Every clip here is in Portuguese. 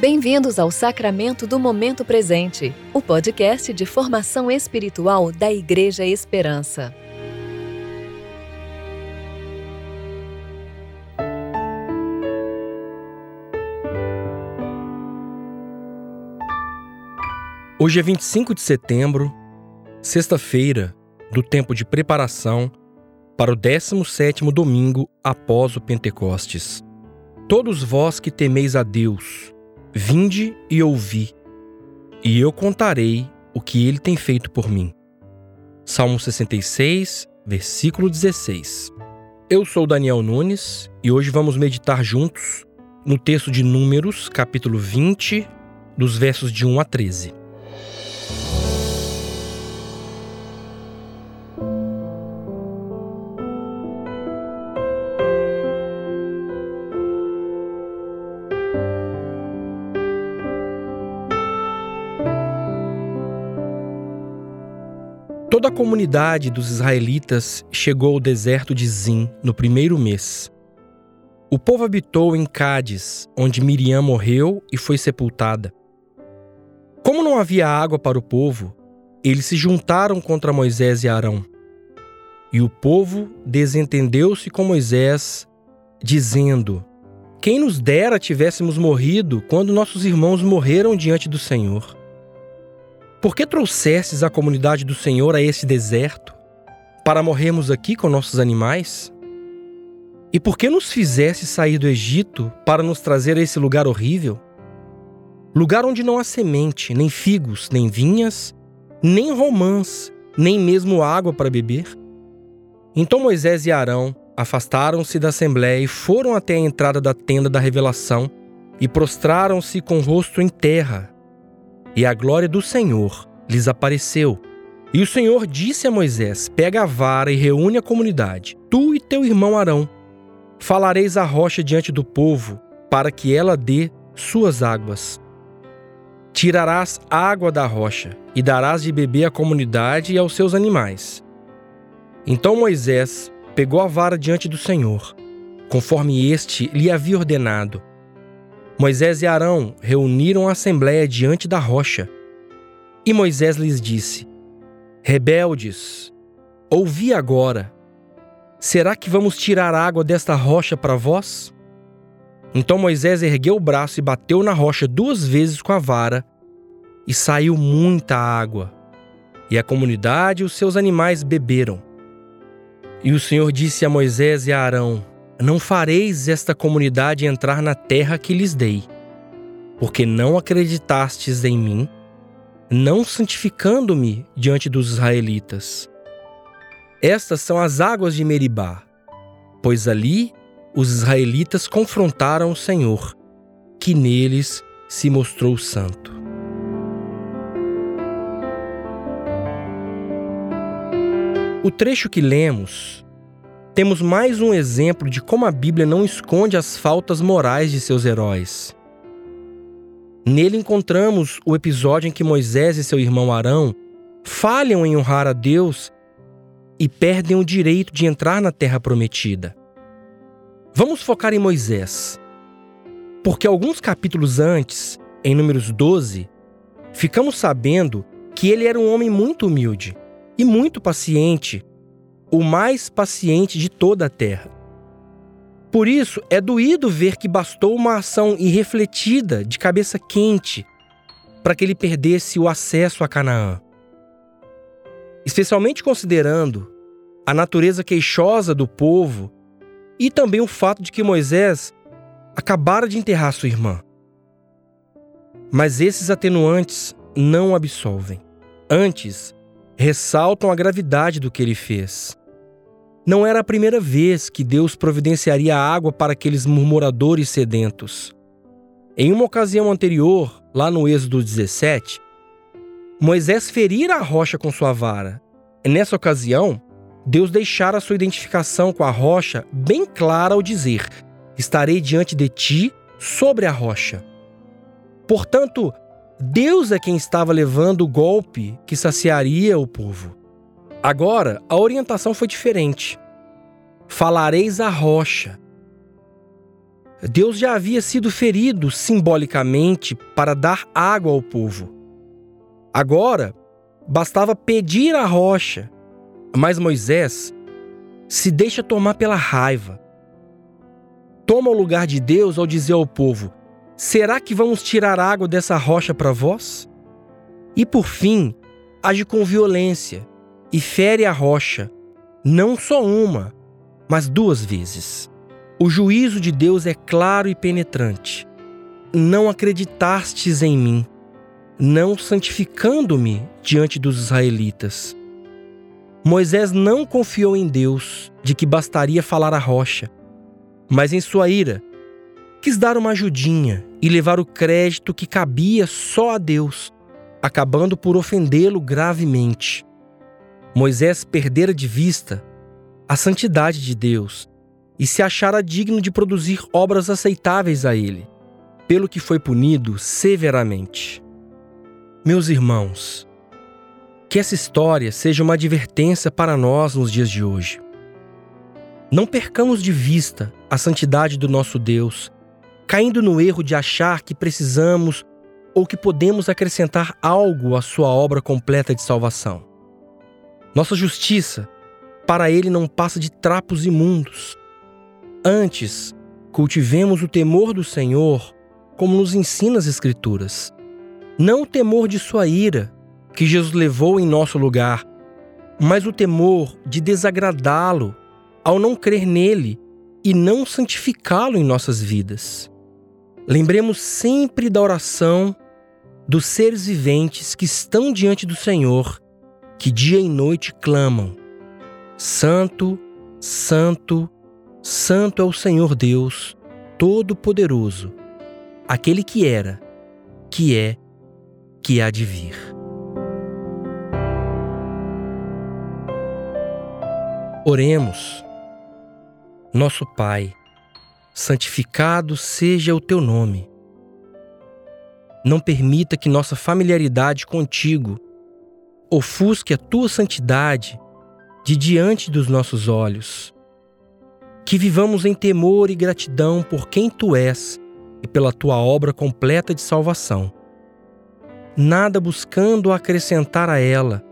Bem-vindos ao Sacramento do Momento Presente, o podcast de formação espiritual da Igreja Esperança. Hoje é 25 de setembro, sexta-feira, do tempo de preparação para o 17º domingo após o Pentecostes. Todos vós que temeis a Deus, vinde e ouvi, e eu contarei o que ele tem feito por mim. Salmo 66, versículo 16. Eu sou Daniel Nunes e hoje vamos meditar juntos no texto de Números, capítulo 20, dos versos de 1 a 13. Toda a comunidade dos israelitas chegou ao deserto de Zim no primeiro mês. O povo habitou em Cádiz, onde Miriam morreu e foi sepultada. Como não havia água para o povo, eles se juntaram contra Moisés e Arão. E o povo desentendeu-se com Moisés, dizendo: Quem nos dera tivéssemos morrido quando nossos irmãos morreram diante do Senhor. Por que trouxestes a comunidade do Senhor a esse deserto? Para morrermos aqui com nossos animais? E por que nos fizeste sair do Egito para nos trazer a esse lugar horrível? Lugar onde não há semente, nem figos, nem vinhas, nem romãs, nem mesmo água para beber? Então Moisés e Arão afastaram-se da assembléia e foram até a entrada da tenda da revelação e prostraram-se com o rosto em terra e a glória do Senhor lhes apareceu. E o Senhor disse a Moisés: Pega a vara e reúne a comunidade, tu e teu irmão Arão. Falareis a rocha diante do povo, para que ela dê suas águas. Tirarás água da rocha e darás de beber à comunidade e aos seus animais. Então Moisés pegou a vara diante do Senhor, conforme este lhe havia ordenado, Moisés e Arão reuniram a assembléia diante da rocha. E Moisés lhes disse: Rebeldes, ouvi agora. Será que vamos tirar água desta rocha para vós? Então Moisés ergueu o braço e bateu na rocha duas vezes com a vara, e saiu muita água. E a comunidade e os seus animais beberam. E o Senhor disse a Moisés e a Arão: não fareis esta comunidade entrar na terra que lhes dei, porque não acreditastes em mim, não santificando-me diante dos israelitas. Estas são as águas de Meribá, pois ali os israelitas confrontaram o Senhor, que neles se mostrou santo. O trecho que lemos temos mais um exemplo de como a Bíblia não esconde as faltas morais de seus heróis. Nele encontramos o episódio em que Moisés e seu irmão Arão falham em honrar a Deus e perdem o direito de entrar na terra prometida. Vamos focar em Moisés, porque alguns capítulos antes, em Números 12, ficamos sabendo que ele era um homem muito humilde e muito paciente o mais paciente de toda a terra. Por isso, é doído ver que bastou uma ação irrefletida, de cabeça quente, para que ele perdesse o acesso a Canaã. Especialmente considerando a natureza queixosa do povo e também o fato de que Moisés acabara de enterrar sua irmã. Mas esses atenuantes não absolvem. Antes, ressaltam a gravidade do que ele fez. Não era a primeira vez que Deus providenciaria água para aqueles murmuradores sedentos. Em uma ocasião anterior, lá no Êxodo 17, Moisés ferira a rocha com sua vara. Nessa ocasião, Deus deixara sua identificação com a rocha bem clara ao dizer: Estarei diante de ti sobre a rocha. Portanto, Deus é quem estava levando o golpe que saciaria o povo. Agora, a orientação foi diferente. Falareis a rocha. Deus já havia sido ferido simbolicamente para dar água ao povo. Agora, bastava pedir a rocha, mas Moisés se deixa tomar pela raiva. Toma o lugar de Deus ao dizer ao povo: Será que vamos tirar água dessa rocha para vós? E por fim, age com violência e fere a rocha, não só uma, mas duas vezes. O juízo de Deus é claro e penetrante. Não acreditastes em mim, não santificando-me diante dos israelitas. Moisés não confiou em Deus de que bastaria falar a rocha, mas em sua ira quis dar uma ajudinha e levar o crédito que cabia só a Deus, acabando por ofendê-lo gravemente. Moisés perdera de vista a santidade de Deus e se achara digno de produzir obras aceitáveis a ele, pelo que foi punido severamente. Meus irmãos, que essa história seja uma advertência para nós nos dias de hoje. Não percamos de vista a santidade do nosso Deus, caindo no erro de achar que precisamos ou que podemos acrescentar algo à sua obra completa de salvação. Nossa justiça para ele não passa de trapos imundos. Antes, cultivemos o temor do Senhor, como nos ensina as Escrituras. Não o temor de sua ira, que Jesus levou em nosso lugar, mas o temor de desagradá-lo ao não crer nele e não santificá-lo em nossas vidas. Lembremos sempre da oração dos seres viventes que estão diante do Senhor, que dia e noite clamam: Santo, Santo, Santo é o Senhor Deus Todo-Poderoso, aquele que era, que é, que há de vir. Oremos. Nosso Pai, santificado seja o teu nome. Não permita que nossa familiaridade contigo ofusque a tua santidade de diante dos nossos olhos. Que vivamos em temor e gratidão por quem tu és e pela tua obra completa de salvação. Nada buscando acrescentar a ela,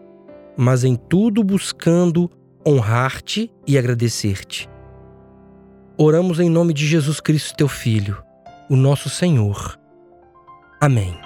mas em tudo buscando honrar-te e agradecer-te. Oramos em nome de Jesus Cristo, teu Filho, o nosso Senhor. Amém.